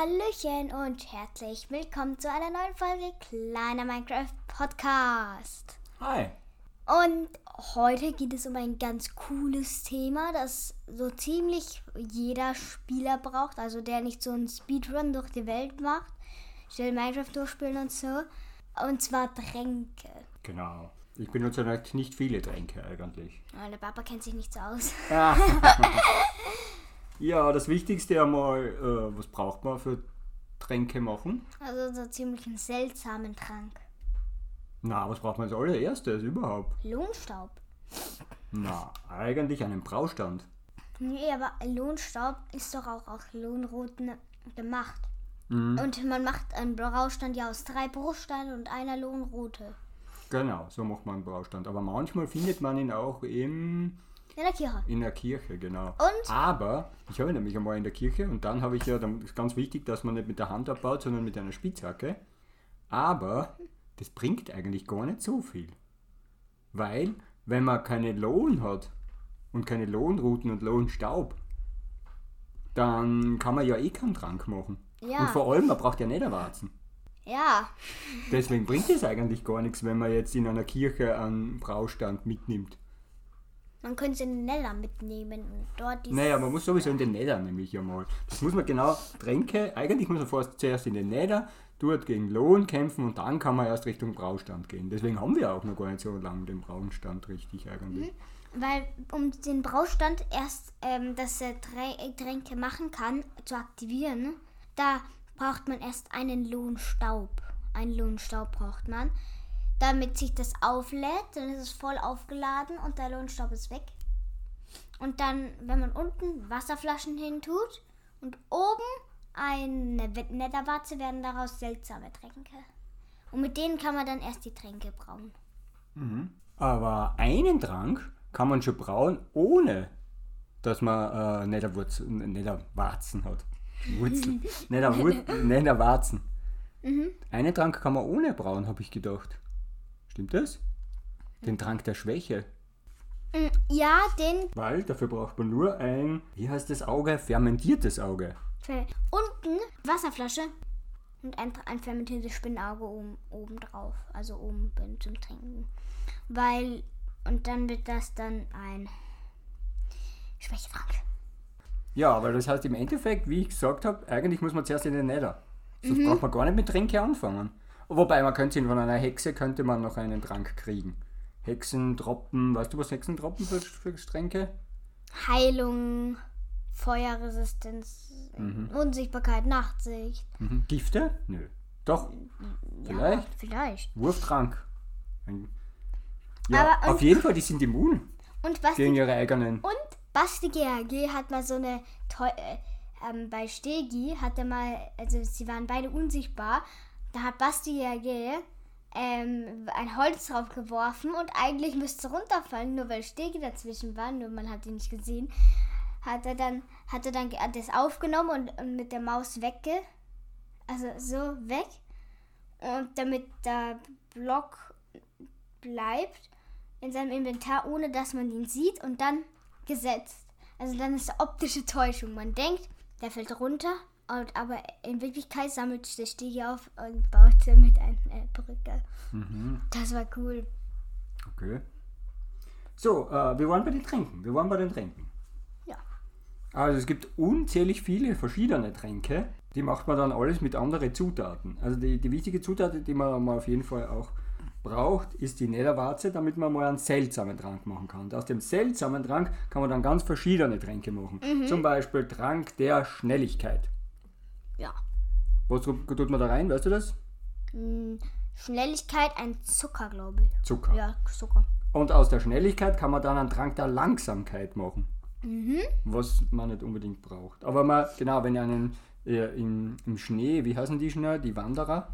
Hallöchen und herzlich willkommen zu einer neuen Folge Kleiner Minecraft Podcast. Hi. Und heute geht es um ein ganz cooles Thema, das so ziemlich jeder Spieler braucht, also der nicht so einen Speedrun durch die Welt macht, schnell Minecraft durchspielen und so. Und zwar Tränke. Genau. Ich benutze halt nicht viele Tränke eigentlich. Oh, der Papa kennt sich nicht so aus. ja, das Wichtigste einmal, äh, was braucht man für Tränke machen? Also so ziemlich einen seltsamen Trank. Na, was braucht man als allererstes überhaupt? Lohnstaub. Na, eigentlich einen Braustand. Nee, aber Lohnstaub ist doch auch aus Lohnroten gemacht. Und man macht einen Braustand ja aus drei Bruchsteinen und einer Lohnrote. Genau, so macht man einen Braustand. Aber manchmal findet man ihn auch im, In der Kirche. in der Kirche, genau. Und? Aber ich habe nämlich einmal in der Kirche und dann habe ich ja, dann ist ganz wichtig, dass man nicht mit der Hand abbaut, sondern mit einer Spitzhacke. Aber das bringt eigentlich gar nicht so viel. Weil, wenn man keine Lohn hat und keine Lohnruten und Lohnstaub, dann kann man ja eh keinen Trank machen. Ja. Und vor allem, man braucht ja Niederwarzen. Ja, Deswegen bringt es eigentlich gar nichts, wenn man jetzt in einer Kirche einen Braustand mitnimmt. Man könnte es in den Neller mitnehmen und dort die. Naja, man muss sowieso in den Nether nämlich einmal. Das muss man genau, Tränke, eigentlich muss man vorst zuerst in den Nether, dort gegen Lohn kämpfen und dann kann man erst Richtung Braustand gehen. Deswegen haben wir auch noch gar nicht so lange den Braustand richtig eigentlich. Weil um den Braustand erst, ähm, dass er Trä- Tränke machen kann, zu aktivieren, da braucht man erst einen Lohnstaub. Einen Lohnstaub braucht man. Damit sich das auflädt, dann ist es voll aufgeladen und der Lohnstaub ist weg. Und dann, wenn man unten Wasserflaschen hin tut und oben eine Netherwarze, werden daraus seltsame Tränke. Und mit denen kann man dann erst die Tränke brauen. Aber einen Trank kann man schon brauen, ohne dass man äh, Netherwurz- Netherwarzen hat. Wurzel. Netherwur- Netherwarzen. Einen Trank kann man ohne brauen, habe ich gedacht. Stimmt das? Den Trank der Schwäche. Ja, den Weil dafür braucht man nur ein, wie heißt das Auge? Fermentiertes Auge. Unten Wasserflasche und ein, ein fermentiertes Spinnauge oben, oben drauf. Also oben zum Trinken. Weil, und dann wird das dann ein Schwächetrank. Ja, weil das heißt im Endeffekt, wie ich gesagt habe, eigentlich muss man zuerst in den Nether. Sonst braucht man gar nicht mit Tränke anfangen. Wobei man könnte von einer Hexe könnte man noch einen Trank kriegen. Hexentropfen, weißt du was Hexentropfen für, für Tränke? Heilung, Feuerresistenz, Unsichtbarkeit, Nachtsicht. Mhm. Gifte? Nö. Doch, vielleicht. Ja, vielleicht. Wurftrank. Ja, Aber- auf jeden Fall, die sind immun Und was gegen ihre eigenen. Und Basti GHG hat mal so eine Teu äh, ähm, bei Stegi hat er mal, also sie waren beide unsichtbar. Da hat Basti GHG ähm, ein Holz drauf geworfen und eigentlich müsste runterfallen, nur weil Stegi dazwischen war, nur man hat ihn nicht gesehen. Hat er dann, hat er dann das aufgenommen und, und mit der Maus wegge, also so weg. Und damit der Block bleibt in seinem Inventar, ohne dass man ihn sieht und dann gesetzt. Also dann ist es optische Täuschung. Man denkt, der fällt runter, und, aber in Wirklichkeit sammelt sich Stiege auf und baut damit eine äh, Brücke. Das war cool. Okay. So, äh, wir waren bei den Tränken. Wir waren bei den Tränken. Ja. Also es gibt unzählig viele verschiedene Tränke. Die macht man dann alles mit anderen Zutaten. Also die, die wichtige Zutat, die man mal auf jeden Fall auch braucht, ist die Netherwarze, damit man mal einen seltsamen Trank machen kann. Und aus dem seltsamen Trank kann man dann ganz verschiedene Tränke machen. Zum Beispiel Trank der Schnelligkeit. Ja. Was tut man da rein, weißt du das? Hm, Schnelligkeit, ein Zucker, glaube ich. Zucker. Ja, Zucker. Und aus der Schnelligkeit kann man dann einen Trank der Langsamkeit machen. Was man nicht unbedingt braucht. Aber man, genau, wenn ihr einen äh, im, im Schnee, wie heißen die schnell? Die Wanderer,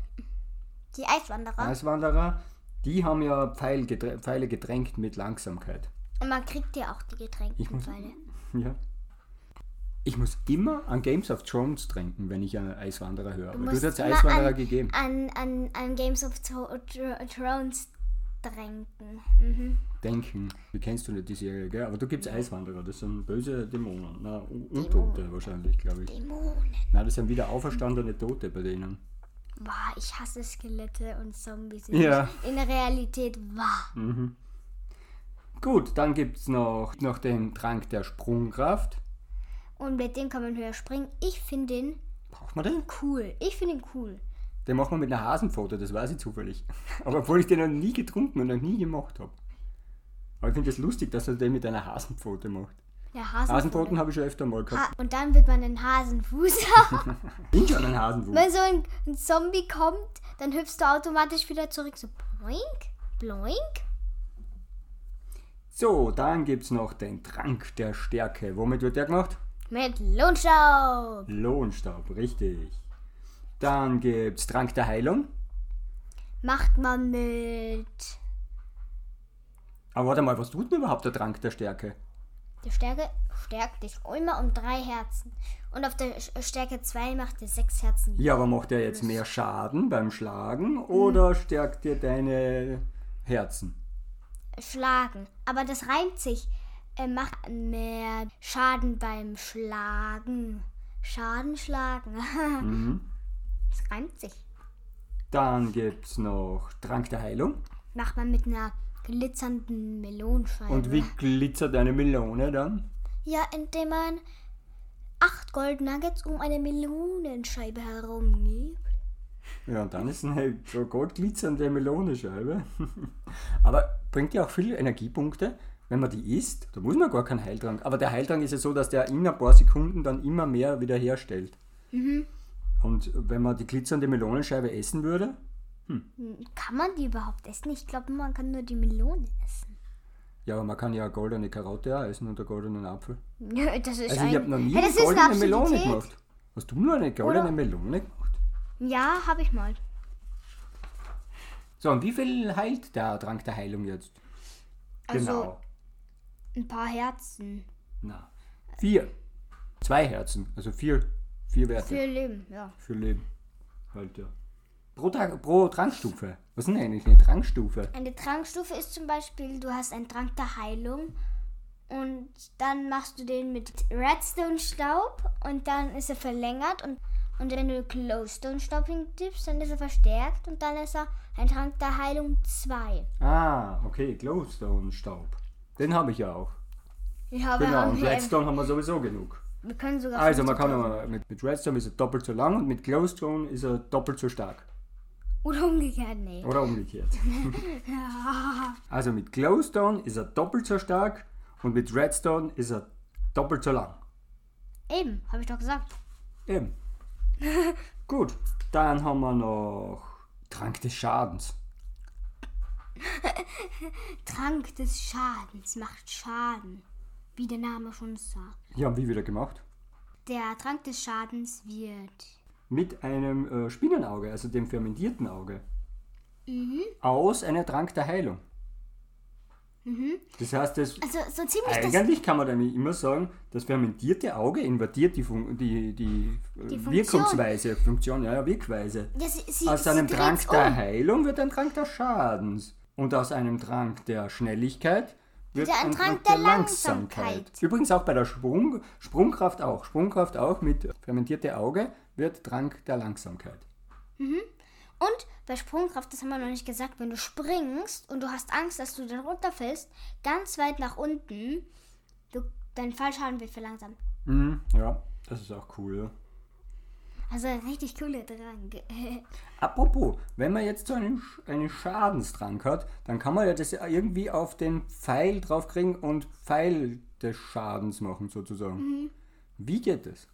Die Eiswanderer. Eiswanderer, die haben ja Pfeil geträ Pfeile getränkt mit Langsamkeit. Und man kriegt ja auch die muss- Pfeile. Ja. Ich muss immer an Games of Thrones trinken, wenn ich einen Eiswanderer höre. Du musst du hast Eiswanderer an, gegeben. An, an, an Games of Thro- Thro- Thrones Tränken. Mhm. Denken. Wie kennst du nicht die Serie, gell? Aber da gibt es Eiswanderer, das sind böse Dämonen. Na, Un- Untote wahrscheinlich, glaube ich. Dämonen. Nein, das sind wieder auferstandene Tote bei denen. Boah, ich hasse Skelette und Zombies. Ja. In der Realität wahr. Gut, dann gibt es noch, noch den Trank der Sprungkraft. Und mit dem kann man höher springen. Ich finde den Braucht man den? cool. Ich finde ihn cool. Den macht man mit einer Hasenpfote, das weiß ich zufällig. Aber obwohl ich den noch nie getrunken und noch nie gemacht habe. Aber ich finde es das lustig, dass er den mit einer Hasenpfote macht. Der Hasen Hasenpfoten habe ich schon öfter mal gehabt. ha und dann wird man den Hasenfuß haben. Bin schon ein Hasenfuß. Wenn so ein, ein Zombie kommt, dann hüpfst du automatisch wieder zurück. So bloink, bloink. So, dann gibt es noch den Trank der Stärke. Womit wird der gemacht? Mit Lohnstaub. Lohnstaub, richtig. Dann gibt es Trank der Heilung. Macht man mit Aber warte mal, was tut denn überhaupt der Trank der Stärke? der Stärke stärkt dich immer um drei Herzen. Und auf der Stärke 2 macht er sechs Herzen. Ja, aber macht der jetzt mehr Schaden beim Schlagen oder stärkt dir deine Herzen? Schlagen. Aber das reimt sich. Er macht mehr Schaden beim Schlagen. Schaden schlagen. Das reimt sich. Dann gibt es noch Trank der Heilung. Macht man mit einer glitzernden Melonenscheibe. Und wie glitzert eine Melone dann? Ja, indem man acht Gold Nuggets um eine Melonenscheibe herum gibt. Ja, und dann ist eine so goldglitzernde Melonescheibe. Aber bringt ja auch viele Energiepunkte, wenn man die isst. Da muss man gar keinen Heiltrank. Aber der Heiltrank ist ja so, dass der in ein paar Sekunden dann immer mehr wieder herstellt. Und wenn man die glitzernde Melonenscheibe essen würde, Kann man die überhaupt essen? Ich glaube, man kann nur die Melone essen. ja, aber man kann ja eine goldene Karotte auch essen und einen goldenen Apfel. Ja, das ist Also ein... ich habe noch nie ja, eine ist eine goldene Melone gemacht. Hast du nur eine goldene Oder- Melone gemacht? Ja, habe ich mal. So, und wie viel heilt der Trank der Heilung jetzt? Also- genau. Ein paar Herzen. Na, vier. Zwei Herzen, also vier, vier Werte Für Leben, ja. für Leben. Halt ja. Pro, Trank, pro Trankstufe. Was ist denn eigentlich eine Trankstufe? Eine Trankstufe ist zum Beispiel, du hast einen Trank der Heilung und dann machst du den mit Redstone-Staub und dann ist er verlängert und, und wenn du Glowstone-Staub hintippst, dann ist er verstärkt und dann ist er ein Trank der Heilung 2. Ah, okay, Glowstone-Staub. Den habe ich ja auch. Ja, Genau, und Redstone haben wir sowieso genug. wir können sogar Also man kann 50.000 aber mit, mit Redstone ist er doppelt so lang und mit Glowstone ist er doppelt so stark. Oder umgekehrt, nee. Oder umgekehrt. also mit Glowstone ist er doppelt so stark und mit Redstone ist er doppelt so lang. Eben, habe ich doch gesagt. Eben. Gut, dann haben wir noch Trank des Schadens. Trank des Schadens macht Schaden, wie der Name schon sagt. Ja, und wie wieder gemacht? Der Trank des Schadens wird Mit einem äh, Spinnenauge, also dem fermentierten Auge. Aus einem Trank der Heilung. Das heißt, das, also so ziemlich das eigentlich kann man nämlich immer sagen, das fermentierte Auge invertiert die, Fun die, die, äh, Die Funktion. Wirkungsweise, Funktion, ja, ja, Wirkweise. Ja, sie, sie, Aus einem Trank der um. Heilung wird ein Trank des Schadens. Und aus einem Trank der Schnelligkeit wird ein Trank der Langsamkeit. Übrigens auch bei der Sprung, Sprungkraft auch. Sprungkraft auch mit fermentierte Auge wird Trank der Langsamkeit. Und bei Sprungkraft, das haben wir noch nicht gesagt, wenn du springst und du hast Angst, dass du dann runterfällst, ganz weit nach unten, du, dein Fallschaden wird verlangsamt. Mhm, ja, das ist auch cool. Also ein richtig cooler Trank. Apropos, wenn man jetzt so einen, einen Schadenstrank hat, dann kann man ja das irgendwie auf den Pfeil draufkriegen und Pfeil des Schadens machen sozusagen. Wie geht das?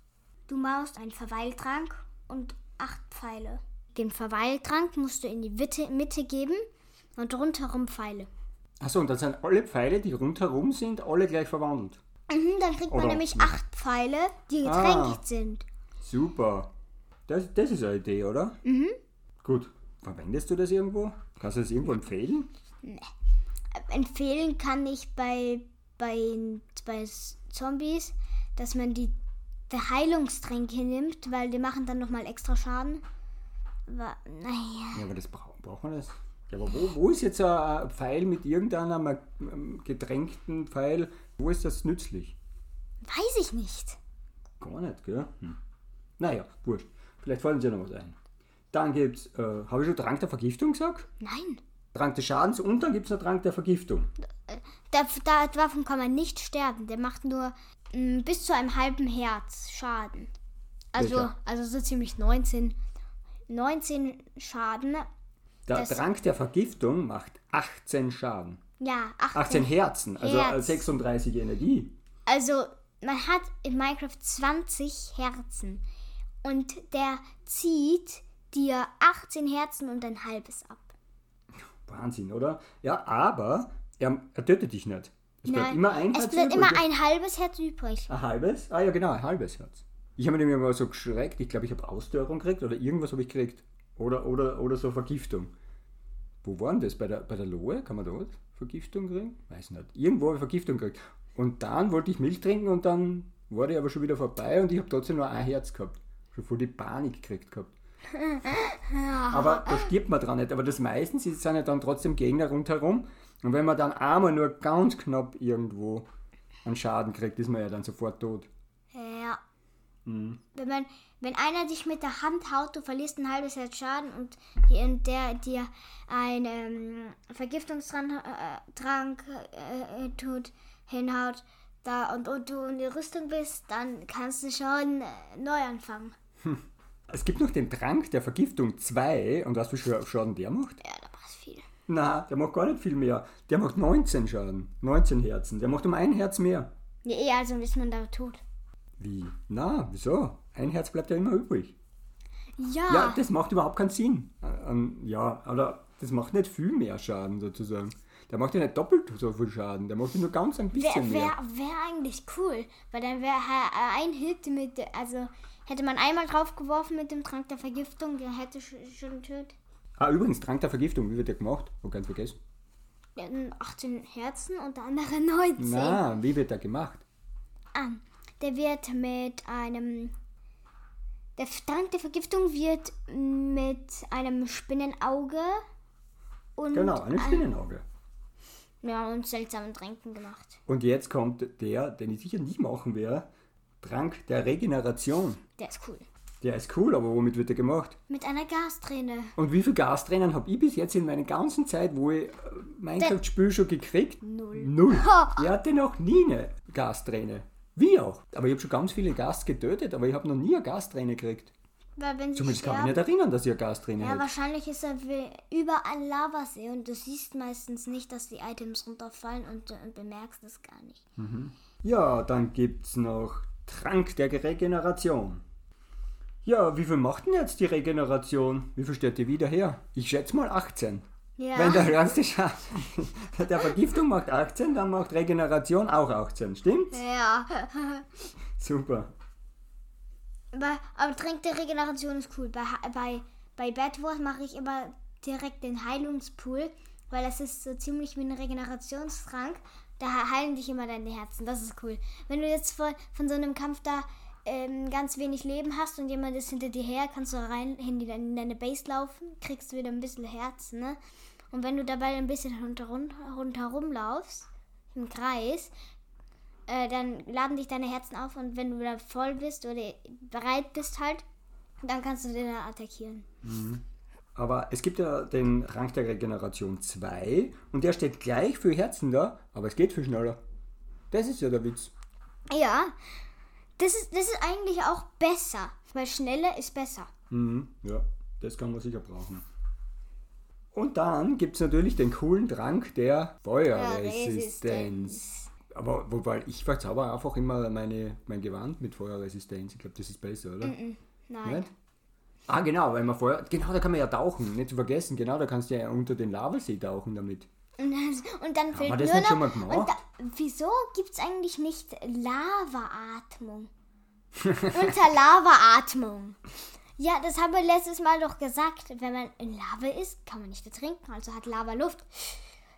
Du machst einen Verweiltrank und acht Pfeile. Den Verweiltrank musst du in die Mitte, Mitte geben und rundherum Pfeile. Achso, und dann sind alle Pfeile, die rundherum sind, alle gleich verwandelt. Mhm, dann kriegt man Oder- nämlich acht Pfeile, die getränkt sind. Super. Das, das ist eine Idee, oder? Mhm. Gut. Verwendest du das irgendwo? Kannst du das irgendwo empfehlen? Empfehlen kann ich bei, bei, bei Zombies, dass man die, die Heilungstränke nimmt, weil die machen dann nochmal extra Schaden. Aber, naja. Ja, aber das braucht braucht man das? Ja, aber wo, wo ist jetzt ein Pfeil mit irgendeinem ähm, getränkten Pfeil? Wo ist das nützlich? Weiß ich nicht. Gar nicht, gell? Hm. Naja, wurscht. Vielleicht fallen ja noch was ein. Dann gibt's, äh, habe ich schon Trank der Vergiftung gesagt? Nein. Trank des Schadens und dann gibt es noch Trank der Vergiftung. Da, da, davon kann man nicht sterben. Der macht nur mm, bis zu einem halben Herz Schaden. Also, Welcher? also so ziemlich 19, 19 Schaden. Der Das- Trank der Vergiftung macht 18 Schaden. Ja, 18. 18 Herzen, also äh, Herz. 36 Energie. Also, man hat in Minecraft 20 Herzen. Und der zieht dir 18 Herzen und ein halbes ab. Wahnsinn, oder? Ja, aber er, er tötet dich nicht. Es bleibt immer ein es Herz bleibt übrig. immer ein halbes Herz übrig. Ein halbes? Ah ja, genau, ein halbes Herz. Ich habe mir nämlich mal so geschreckt, ich glaube, ich habe Ausdörrung gekriegt oder irgendwas habe ich gekriegt. Oder, oder, oder so Vergiftung. Wo war denn das? Bei der, bei der Lohe? Kann man dort Vergiftung kriegen? Weiß nicht. Irgendwo habe ich Vergiftung gekriegt. Und dann wollte ich Milch trinken und dann war die aber schon wieder vorbei und ich habe trotzdem nur ein Herz gehabt. Schon voll die Panik gekriegt gehabt. Aber da stirbt man dran nicht. Aber das meistens sind ja dann trotzdem Gegner rundherum. Und wenn man dann einmal nur ganz knapp irgendwo einen Schaden kriegt, ist man ja dann sofort tot. Ja. Mhm. Wenn, man, wenn einer dich mit der Hand haut, du verlierst ein halbes Herz Schaden und, die- der dir einen ähm, Vergiftungstrank äh, äh, tut, hinhaut da, und, und du in die Rüstung bist, dann kannst du schon äh, neu anfangen. Es gibt noch den Trank der Vergiftung 2. Und weißt du, wie viel Schaden der macht? Ja, da macht viel. Na, der macht gar nicht viel mehr. Der macht 19 Schaden. 19 Herzen. Der macht um ein Herz mehr. Ja, eh, also ist man da tot. Wie? Na, wieso? Ein Herz bleibt ja immer übrig. Ja, Ja, das macht überhaupt keinen Sinn. Ähm, ja, aber das macht nicht viel mehr Schaden sozusagen. Der macht ja nicht doppelt so viel Schaden. Der macht ja nur ganz ein wäre bisschen wär, mehr. wär eigentlich cool, weil dann wäre ein Hit mit, also hätte man einmal drauf geworfen mit dem Trank der Vergiftung, der hätte sch- schon tötet. Ah, übrigens, Trank der Vergiftung, wie wird der gemacht? Hab ganz vergessen. Hat 18 Herzen und der andere 19. Na, wie wird der gemacht? Ah, der wird mit einem. Der Trank der Vergiftung wird mit einem Spinnenauge und, Genau, ein Spinnenauge. ja, und seltsamen Tränken gemacht. Und jetzt kommt der, den ich sicher nie machen werde. Trank der Regeneration. Der ist cool. Der ist cool, aber womit wird der gemacht? Mit einer Gasträne. Und wie viel Gastränen habe ich bis jetzt in meiner ganzen Zeit, wo ich äh, Minecraft-Spiel schon gekriegt? Null. Null. Ich hatte noch nie eine Gasträne. Wie auch. Aber ich habe schon ganz viele Gast getötet, aber ich habe noch nie eine Gasträne gekriegt. Weil wenn sie Zumindest kann ich sterben, mich nicht erinnern, dass ich eine Gasträne Ja, hätte. wahrscheinlich ist er wie überall Lavasee und du siehst meistens nicht, dass die Items runterfallen und, und bemerkst es gar nicht. Ja, dann gibt's noch Trank der Regeneration. Ja, wie viel macht denn jetzt die Regeneration? Wie viel stellt die wieder her? Ich schätze mal 18. Ja. Wenn der ganze Schaden der Vergiftung macht 18, dann macht Regeneration auch 18. Stimmt's? Ja. Super. aber, aber Trank der Regeneration ist cool. Bei, bei, bei Bad Wars mache ich immer direkt den Heilungspool, weil das ist so ziemlich wie ein Regenerationstrank. Da he- heilen dich immer deine Herzen. Das ist cool. Wenn du jetzt von, von so einem Kampf da ähm, ganz wenig Leben hast und jemand ist hinter dir her, kannst du rein in, deine Base laufen, kriegst du wieder ein bisschen Herzen, ne? Und wenn du dabei ein bisschen rundherum, rundherum laufst, im Kreis, äh, dann laden dich deine Herzen auf und wenn du wieder voll bist oder bereit bist halt, dann kannst du den attackieren. Aber es gibt ja den Rank der Regeneration 2 und der steht gleich für Herzen da, aber es geht viel schneller. Das ist ja der Witz. Ja, das ist, das ist eigentlich auch besser, weil schneller ist besser. Mhm, ja, das kann man sicher brauchen. Und dann gibt es natürlich den coolen Trank der Feuerresistenz. Aber wobei, ich verzauber einfach immer meine, mein Gewand mit Feuerresistenz. Ich glaube, das ist besser, oder? Nein. Nicht? Ah, genau, weil man Feuer. Genau, da kann man ja tauchen, nicht zu vergessen. Genau, da kannst du ja unter den Lavasee tauchen damit. Und dann, und dann fehlt wir das nur nicht noch. schon mal gemacht? Und da, wieso gibt es eigentlich nicht Lavaatmung? Unter Lavaatmung. Ja, das haben wir letztes Mal doch gesagt. Wenn man in Lava ist, kann man nicht ertrinken, also hat Lava Luft.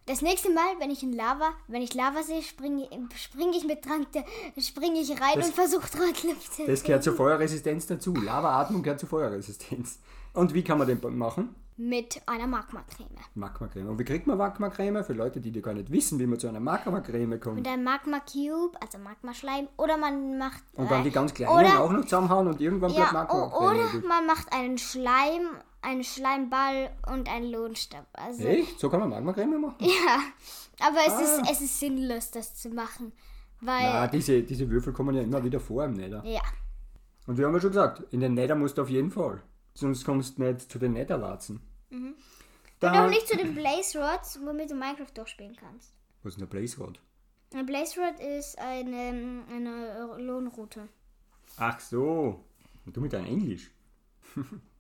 Das nächste Mal, wenn ich in Lava, wenn ich Lava sehe, springe spring ich mit Trank, der- springe ich rein Das- und versuche trotzdem zu Das gehört zur Feuerresistenz dazu. Lavaatmung gehört zur Feuerresistenz. Und wie kann man den machen? mit einer Magma-Creme. Magma-Creme. Und wie kriegt man Magma-Creme? Für Leute, die, die gar nicht wissen, wie man zu einer Magma-Creme kommt. Mit einem Magma-Cube, also Magma-Schleim. Oder man macht. Und dann äh, die ganz kleinen oder- auch noch zusammenhauen und irgendwann bleibt Ja, o- Magma-Creme oder man macht einen Schleim, einen Schleimball und einen Lohnstab. Also, Echt? So kann man Magma-Creme machen? ja. Aber es, Ah. ist, es ist sinnlos, das zu machen. Weil. Na, diese, diese Würfel kommen ja immer wieder vor im Nether. Ja. Und wir haben ja schon gesagt, in den Nether musst du auf jeden Fall. Sonst kommst du nicht zu den Netherlatzen. Und Dann, auch nicht zu den Blaze Rods, womit du Minecraft durchspielen kannst. Was ist der Blaze Rod? Ein Blaze Rod ist eine, eine Lohnroute. Ach so. Und du mit deinem Englisch.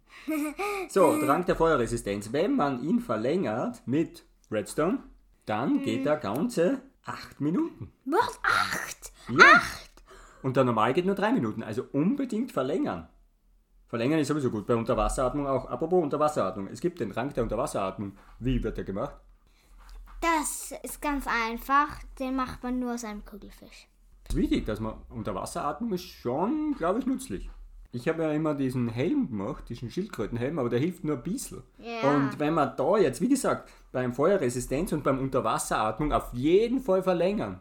so, Trank der Feuerresistenz. Wenn man ihn verlängert mit Redstone, dann geht er ganze 8 Minuten. Was? Acht! Ja. Und der normal geht nur 3 Minuten. Also unbedingt verlängern. Verlängern ist sowieso gut. Bei Unterwasseratmung auch. Apropos Unterwasseratmung. Es gibt den Trank der Unterwasseratmung. Wie wird der gemacht? Das ist ganz einfach. Den macht man nur aus einem Kugelfisch. Es ist wichtig, dass man Unterwasseratmung ist schon, glaube ich, nützlich. Ich habe ja immer diesen Helm gemacht, diesen Schildkrötenhelm, aber der hilft nur ein bisschen. Ja. Und wenn man da jetzt, wie gesagt, beim Feuerresistenz und beim Unterwasseratmung auf jeden Fall verlängern.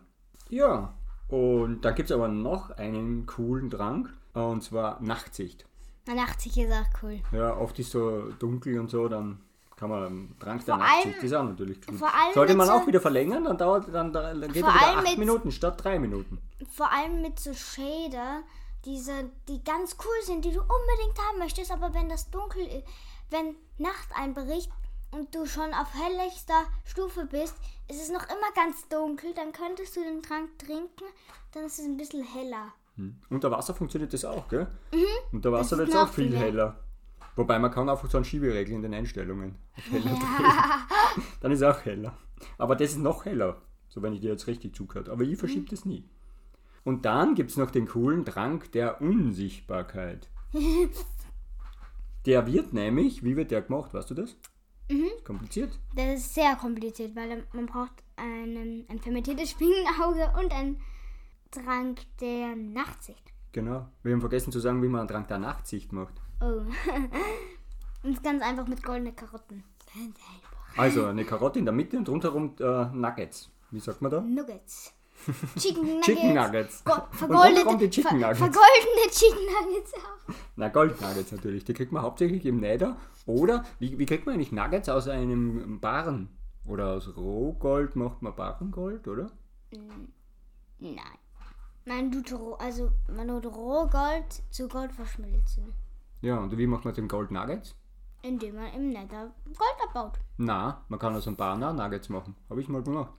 Ja, und da gibt es aber noch einen coolen Trank, und zwar Nachtsicht. Na, 80 ist auch cool. Ja, oft ist so dunkel und so, dann kann man Trank der Vor allem- Nachtsicht, das ist auch natürlich allem Sollte man so- auch wieder verlängern, dann dauert dann, dann geht er wieder allem 8 mit- Minuten statt 3 Minuten. Vor allem mit so Shader, diese, die ganz cool sind, die du unbedingt haben möchtest, aber wenn das dunkel ist, wenn Nacht einbricht und du schon auf helllichster Stufe bist, ist es noch immer ganz dunkel, dann könntest du den Trank trinken, dann ist es ein bisschen heller. Unter Wasser funktioniert das auch, gell? Unter Das Wasser wird es auch viel heller. Wobei man kann einfach so einen Schieberegel in den Einstellungen. heller drehen. Dann ist es auch heller. Aber das ist noch heller, so wenn ich dir jetzt richtig zugehört. Aber ich verschiebe das nie. Und dann gibt es noch den coolen Trank der Unsichtbarkeit. Der wird nämlich, wie wird der gemacht, weißt du das? Ist kompliziert. Das ist sehr kompliziert, weil man braucht einen, ein fermentiertes Spingenauge und einen Trank der Nachtsicht. Genau. Wir haben vergessen zu sagen, wie man einen Trank der Nachtsicht macht. Oh. und ganz einfach mit goldenen Karotten. Ganz einfach. Also eine Karotte in der Mitte und rundherum äh, Nuggets. Wie sagt man da? Nuggets. Chicken Nuggets. Chicken Nuggets. Go Und vergoldete, rundherum die Chicken ver Nuggets. vergoldene Chicken Nuggets auch. Na, Gold Nuggets natürlich. Die kriegt man hauptsächlich im Nether. Oder, wie, wie kriegt man eigentlich Nuggets aus einem Barren? Oder aus Rohgold macht man Barrengold, oder? Nein. Nein, du Tro- also man tut Rohgold zu Gold verschmilzen. Ja, und wie macht man den Gold Nuggets? Indem man im Nether Gold abbaut. Na, man kann aus einem Barren auch Nuggets machen. Habe ich mal gemacht.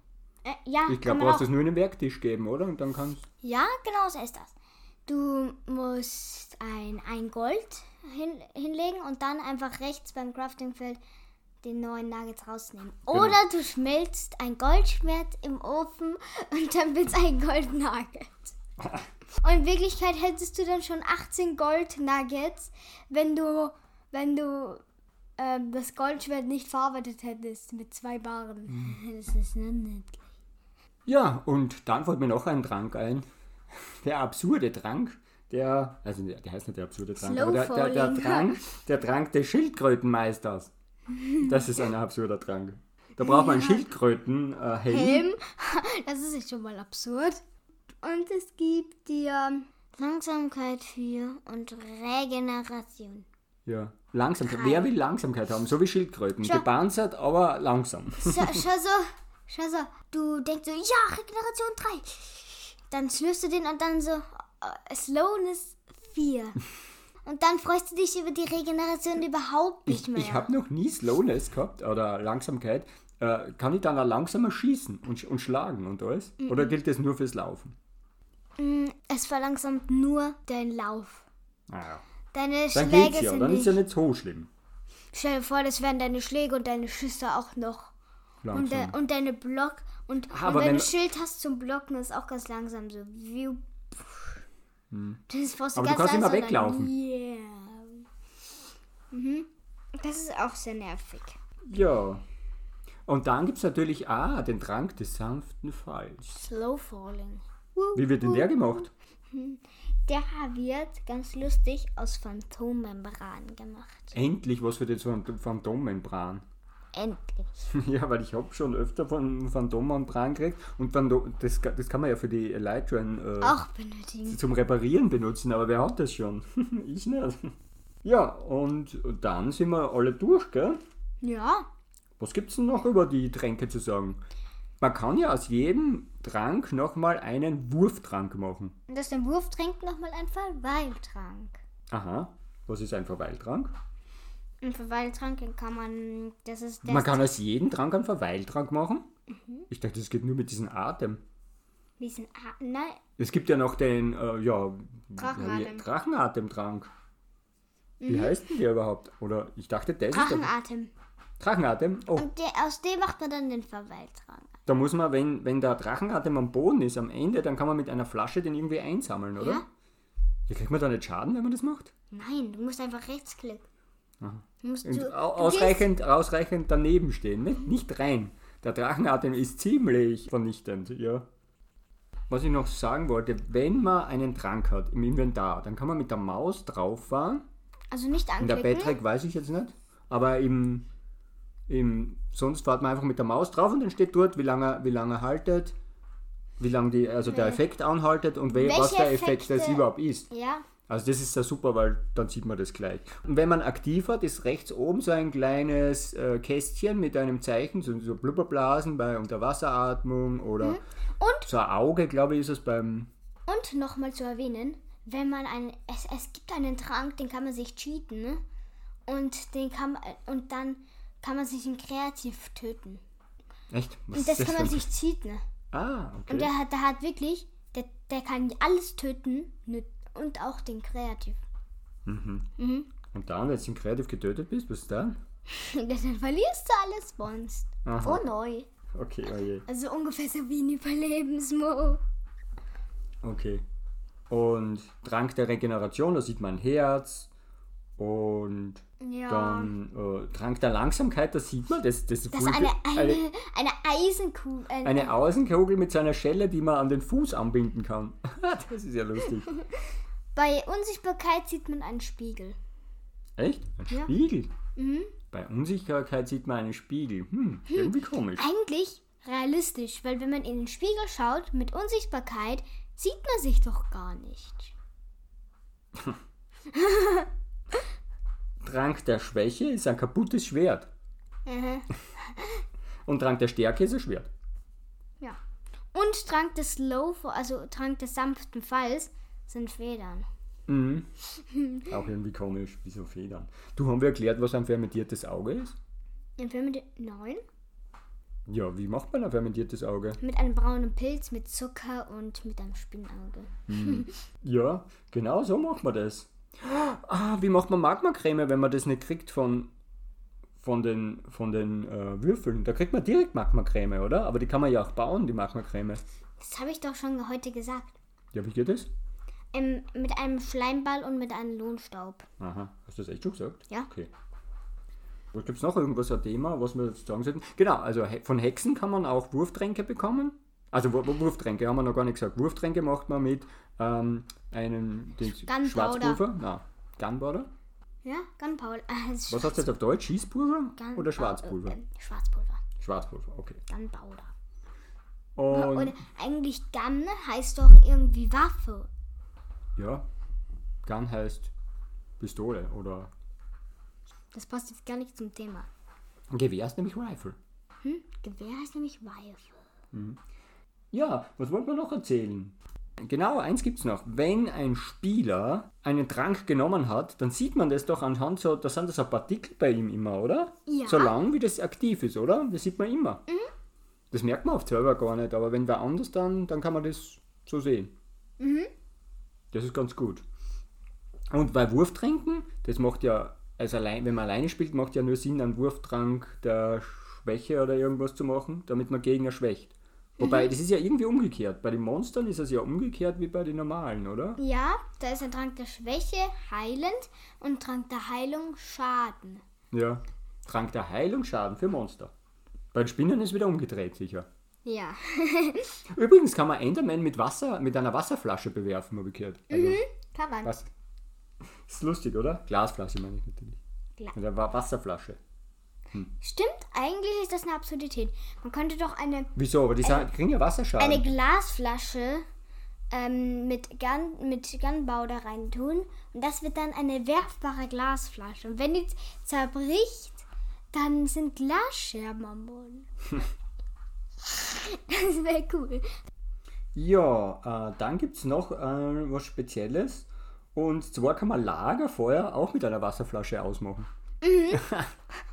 Äh, ja, Ich glaube, du brauchst auch. das nur in den Werktisch geben, oder? Und dann kannst Ja, genau so ist das. Du musst ein, ein Gold hin, hinlegen und dann einfach rechts beim Craftingfeld den neuen Nuggets rausnehmen. Genau. Oder du schmilzt ein Goldschwert im Ofen und dann wird ein Gold Nugget. Und in Wirklichkeit hättest du dann schon 18 Gold Nuggets, wenn du, wenn du ähm, das Goldschwert nicht verarbeitet hättest mit zwei Baren. Mhm. Das ist niedlich. Ja, und dann fällt mir noch ein Trank ein. Der absurde Trank, der, also der, heißt nicht der absurde Trank, Slow aber der, der, der. Trank, der Trank des Schildkrötenmeisters. Das ist ein absurder Trank. Da braucht man einen Schildkrötenhelm. Äh, Helm. Das ist nicht schon mal absurd. Und es gibt dir Langsamkeit 4 und Regeneration. Ja, Langsamkeit. Wer will Langsamkeit haben? So wie Schildkröten. Gepanzert, aber langsam. So, schau so, schau so. Du denkst so, ja, Regeneration 3. Dann schlürfst du den und dann so, äh, Slowness 4. Und dann freust du dich über die Regeneration überhaupt nicht Ich, mehr. ich habe noch nie Slowness gehabt oder Langsamkeit. Äh, kann ich dann auch langsamer schießen und, und schlagen und alles? Mhm. Oder gilt das nur fürs Laufen? Mm, Es verlangsamt nur deinen Lauf. Naja. Deine Dann Schläge geht's ja, sind dann ist ja nicht so schlimm. Stell dir vor, das wären deine Schläge und deine Schüsse auch noch. Und, Langsam. de, und deine Block und, Ah, und wenn wenn- du Schild hast zum Blocken, ist auch ganz langsam so. Wie, das ist fast Hm. Aber du ganz kannst immer weglaufen. dann- Yeah. Mhm. Das ist auch sehr nervig. Ja. Und dann gibt es natürlich ah, den Trank des sanften Falls. Slow falling. Wie wird denn der gemacht? Der wird ganz lustig aus Phantommembran gemacht. Endlich was für Phan- Phantommembran. Endlich. Ja, weil ich habe schon öfter von Phantommembran gekriegt und Phantom, das, das kann man ja für die Elytron äh, Auch benötigen. zum Reparieren benutzen, aber wer hat das schon? ich nicht. Ja, und dann sind wir alle durch, gell? Ja. Was gibt's denn noch über die Tränke zu sagen? Man kann ja aus jedem Trank nochmal einen Wurftrank machen. Und aus dem Wurftrank nochmal ein Verweiltrank. Aha, was ist ein Verweiltrank? Ein Verweiltrank kann man. Das ist das. Man kann aus jedem Trank einen Verweiltrank machen? Ich dachte, das geht nur mit diesem Atem. Diesen A Nein. Es gibt ja noch den, äh, ja, Drachenatem. Drachenatemtrank. Wie heißt denn der überhaupt? Oder ich dachte, das ist der Drachenatem. Drachenatem. Oh, Und der, aus dem macht man dann den Verweiltrank. da muss man, wenn, wenn der Drachenatem am Boden ist, am Ende, dann kann man mit einer Flasche den irgendwie einsammeln, oder? Ja. Ja, kriegt man da nicht Schaden, wenn man das macht? Nein, du musst einfach rechtsklicken. Du Und du, au- du ausreichend, ausreichend daneben stehen, nicht, nicht rein. Der Drachenatem ist ziemlich vernichtend, ja. Was ich noch sagen wollte, wenn man einen Trank hat im Inventar, dann kann man mit der Maus drauf fahren. Also nicht In der anklicken. Backtrack weiß ich jetzt nicht, aber im, im sonst fährt man einfach mit der Maus drauf und dann steht dort, wie lange, wie lange er haltet, wie lange die, also der Effekt anhaltet und we, was der Effekt das Effekte- überhaupt ist. Ja. Also das ist sehr super, weil dann sieht man das gleich. Und wenn man aktiv hat, ist rechts oben so ein kleines äh, Kästchen mit einem Zeichen, so, so Blubberblasen bei Unterwasseratmung oder Mhm. Und? so ein Auge, glaube ich, ist es beim... Und nochmal zu erwähnen, wenn man einen. Es, es gibt einen Trank, den kann man sich cheaten, ne? Und den kann man. Und dann kann man sich in kreativ töten. Echt? Was Und das ist kann man sich cheaten. Ne? Ah, okay. Und der hat, der hat wirklich. Der, der kann alles töten. ne- Und auch den kreativ. Und dann, wenn du im Kreativ getötet bist, was dann? Und dann verlierst du alles sonst. Aha. Oh neu. Okay, oh je. Also ungefähr so wie ein Überlebensmo. Okay. Und Trank der Regeneration, da sieht man ein Herz. Und Ja. dann äh, Trank der Langsamkeit, da sieht man, das, das, Das ist eine, eine, eine Eisenkugel. Eine, eine Außenkugel mit so einer Schelle, die man an den Fuß anbinden kann. das ist ja lustig. Bei Unsichtbarkeit sieht man einen Spiegel. Echt? Ein Ja. Spiegel? Bei Unsichtbarkeit sieht man einen Spiegel. Hm, irgendwie komisch. Eigentlich realistisch, weil wenn man in den Spiegel schaut mit Unsichtbarkeit, sieht man sich doch gar nicht. Trank der Schwäche ist ein kaputtes Schwert. Mhm. Und Trank der Stärke ist ein Schwert. Ja. Und Trank des Slow, also Trank des sanften Falls, sind Federn. Mhm. Auch irgendwie komisch, wieso Federn. Du haben wir erklärt, was ein fermentiertes Auge ist? Film mit 9 Ja, wie macht man ein fermentiertes Auge? mit einem braunen Pilz, mit Zucker und mit einem Spinnauge. Ja, genau so macht man das. Ah, wie macht man Magmacreme, wenn man das nicht kriegt von, von den, von den äh, Würfeln? Da kriegt man direkt Magmacreme, oder? Aber die kann man ja auch bauen, die Magmacreme. Das habe ich doch schon heute gesagt. Ja, wie geht das? Ähm, mit einem Schleimball und mit einem Lohnstaub. Aha, hast du das echt schon gesagt? Ja. Okay. Gibt es noch irgendwas, ein Thema, was wir jetzt sagen sollten? Genau, also von Hexen kann man auch Wurftränke bekommen. Also Wu- Wu- Wurftränke haben wir noch gar nicht gesagt. Wurftränke macht man mit ähm, einem den Gunpowder. Schwarzpulver. Nein, Gunpowder. Ja, Gunpowder. Äh, ist Was hast du jetzt auf Deutsch? Schießpulver Gun- oder Schwarzpulver? Äh, äh, Schwarzpulver. Schwarzpulver, okay. Gunpowder. Und Und eigentlich Gun heißt doch irgendwie Waffe. Ja, Gun heißt Pistole oder Das passt jetzt gar nicht zum Thema. Gewehr ist nämlich Rifle. Hm? Gewehr heißt nämlich Rifle. Ja, was wollten wir noch erzählen? Genau, eins gibt's noch. Wenn ein Spieler einen Trank genommen hat, dann sieht man das doch anhand so, da sind das so Partikel bei ihm immer, oder? Ja. Solange wie das aktiv ist, oder? Das sieht man immer. Das merkt man oft selber gar nicht, aber wenn wer anders dann, dann kann man das so sehen. Das ist ganz gut. Und bei Wurftränken, das macht ja, also allein, wenn man alleine spielt, macht ja nur Sinn, einen Wurftrank der Schwäche oder irgendwas zu machen, damit man Gegner schwächt. Wobei, das ist ja irgendwie umgekehrt. Bei den Monstern ist es ja umgekehrt wie bei den normalen, oder? Ja, da ist ein Trank der Schwäche heilend und Trank der Heilung Schaden. Ja. Trank der Heilung Schaden für Monster. Bei den Spinnen ist wieder umgedreht, sicher. Ja. Übrigens kann man Enderman mit Wasser, mit einer Wasserflasche bewerfen, habe ich gehört. Also, Kann man. was? Ist lustig, oder? Glasflasche meine ich natürlich. Gla- Mit einer Wa- Wasserflasche. Stimmt, eigentlich ist das eine Absurdität. Man könnte doch eine, Wieso? Aber die sagen, die kriegen ja Wasserschaden. eine Glasflasche ähm, mit, Gun, mit Gunbau da rein tun und das wird dann eine werfbare Glasflasche. Und wenn die zerbricht, dann sind Glasscherben am Boden. das wäre cool. Ja, äh, dann gibt es noch äh, was Spezielles. Und zwar kann man Lagerfeuer auch mit einer Wasserflasche ausmachen.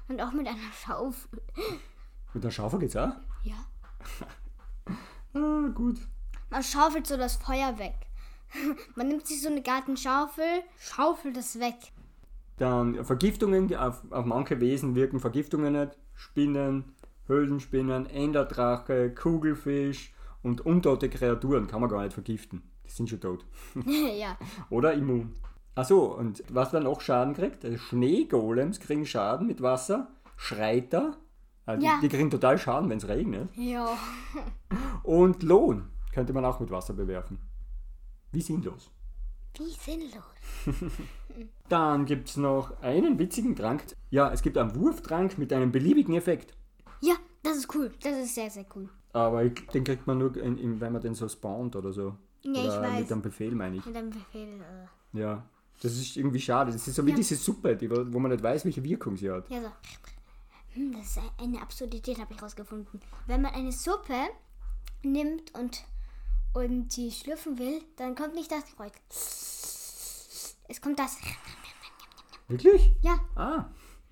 Und auch mit einer Schaufel. Mit der Schaufel geht's auch? Ja. Ah, gut. Man schaufelt so das Feuer weg. Man nimmt sich so eine Gartenschaufel, schaufelt es weg. Dann Vergiftungen, auf, auf manche Wesen wirken Vergiftungen nicht. Spinnen, Höhlenspinnen, Enderdrache, Kugelfisch und untote Kreaturen kann man gar nicht vergiften. Die sind schon tot. ja. Oder immun. Achso, und was dann noch Schaden kriegt? Also Schneegolems kriegen Schaden mit Wasser. Schreiter, die, Ja. die kriegen total Schaden, wenn es regnet. Ja. Und Lohn könnte man auch mit Wasser bewerfen. Wie sinnlos. Wie sinnlos. Dann gibt es noch einen witzigen Trank. Ja, es gibt einen Wurftrank mit einem beliebigen Effekt. Ja, das ist cool. Das ist sehr, sehr cool. Aber ich, den kriegt man nur, in, in, wenn man den so spawnt oder so. Ja, ich oder weiß. mit einem Befehl, meine ich. Mit einem Befehl. Äh. Ja. Das ist irgendwie schade. Das ist so wie Ja. diese Suppe, die, wo man nicht weiß, welche Wirkung sie hat. Ja, so. Hm, das ist eine Absurdität, habe ich rausgefunden. Wenn man eine Suppe nimmt und, und die schlürfen will, dann kommt nicht das Geräusch. Es kommt das. Wirklich? Ja, Ah,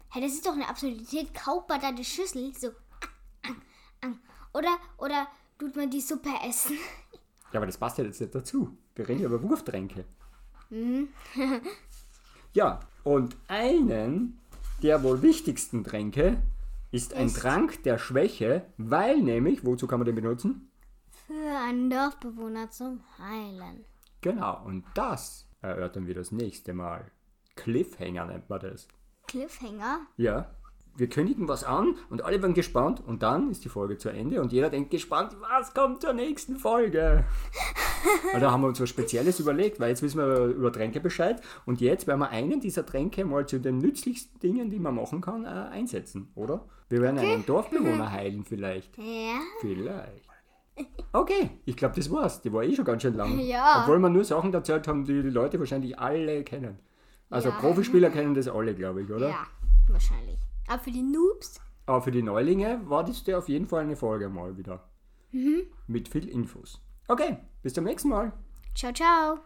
hey, das ist doch eine Absurdität. Kaut man da die Schüssel so. Oder, oder tut man die Suppe essen? Ja, aber das passt ja jetzt nicht dazu. Wir reden ja über Wurftränke. Mhm. ja, und einen der wohl wichtigsten Tränke ist ein Ist- Trank der Schwäche, weil nämlich, wozu kann man den benutzen? Für einen Dorfbewohner zum Heilen. Genau, und das erörtern wir das nächste Mal. Cliffhanger nennt man das. Cliffhanger? Ja, wir kündigen was an und alle werden gespannt und dann ist die Folge zu Ende und jeder denkt gespannt, was kommt zur nächsten Folge. Und da haben wir uns was Spezielles überlegt, weil jetzt wissen wir über Tränke Bescheid und jetzt werden wir einen dieser Tränke mal zu den nützlichsten Dingen, die man machen kann, äh, einsetzen, oder? Wir werden einen Dorfbewohner heilen vielleicht. Ja. Vielleicht. Okay, ich glaube, das war's. Die war eh schon ganz schön lang. Ja. Obwohl wir nur Sachen erzählt haben, die die Leute wahrscheinlich alle kennen. Also Ja. Profispieler kennen das alle, glaube ich, oder? Ja, wahrscheinlich. Aber für die Noobs? Aber für die Neulinge war das ja auf jeden Fall eine Folge mal wieder. Mit viel Infos. Okay, bis zum nächsten Mal. Ciao, ciao.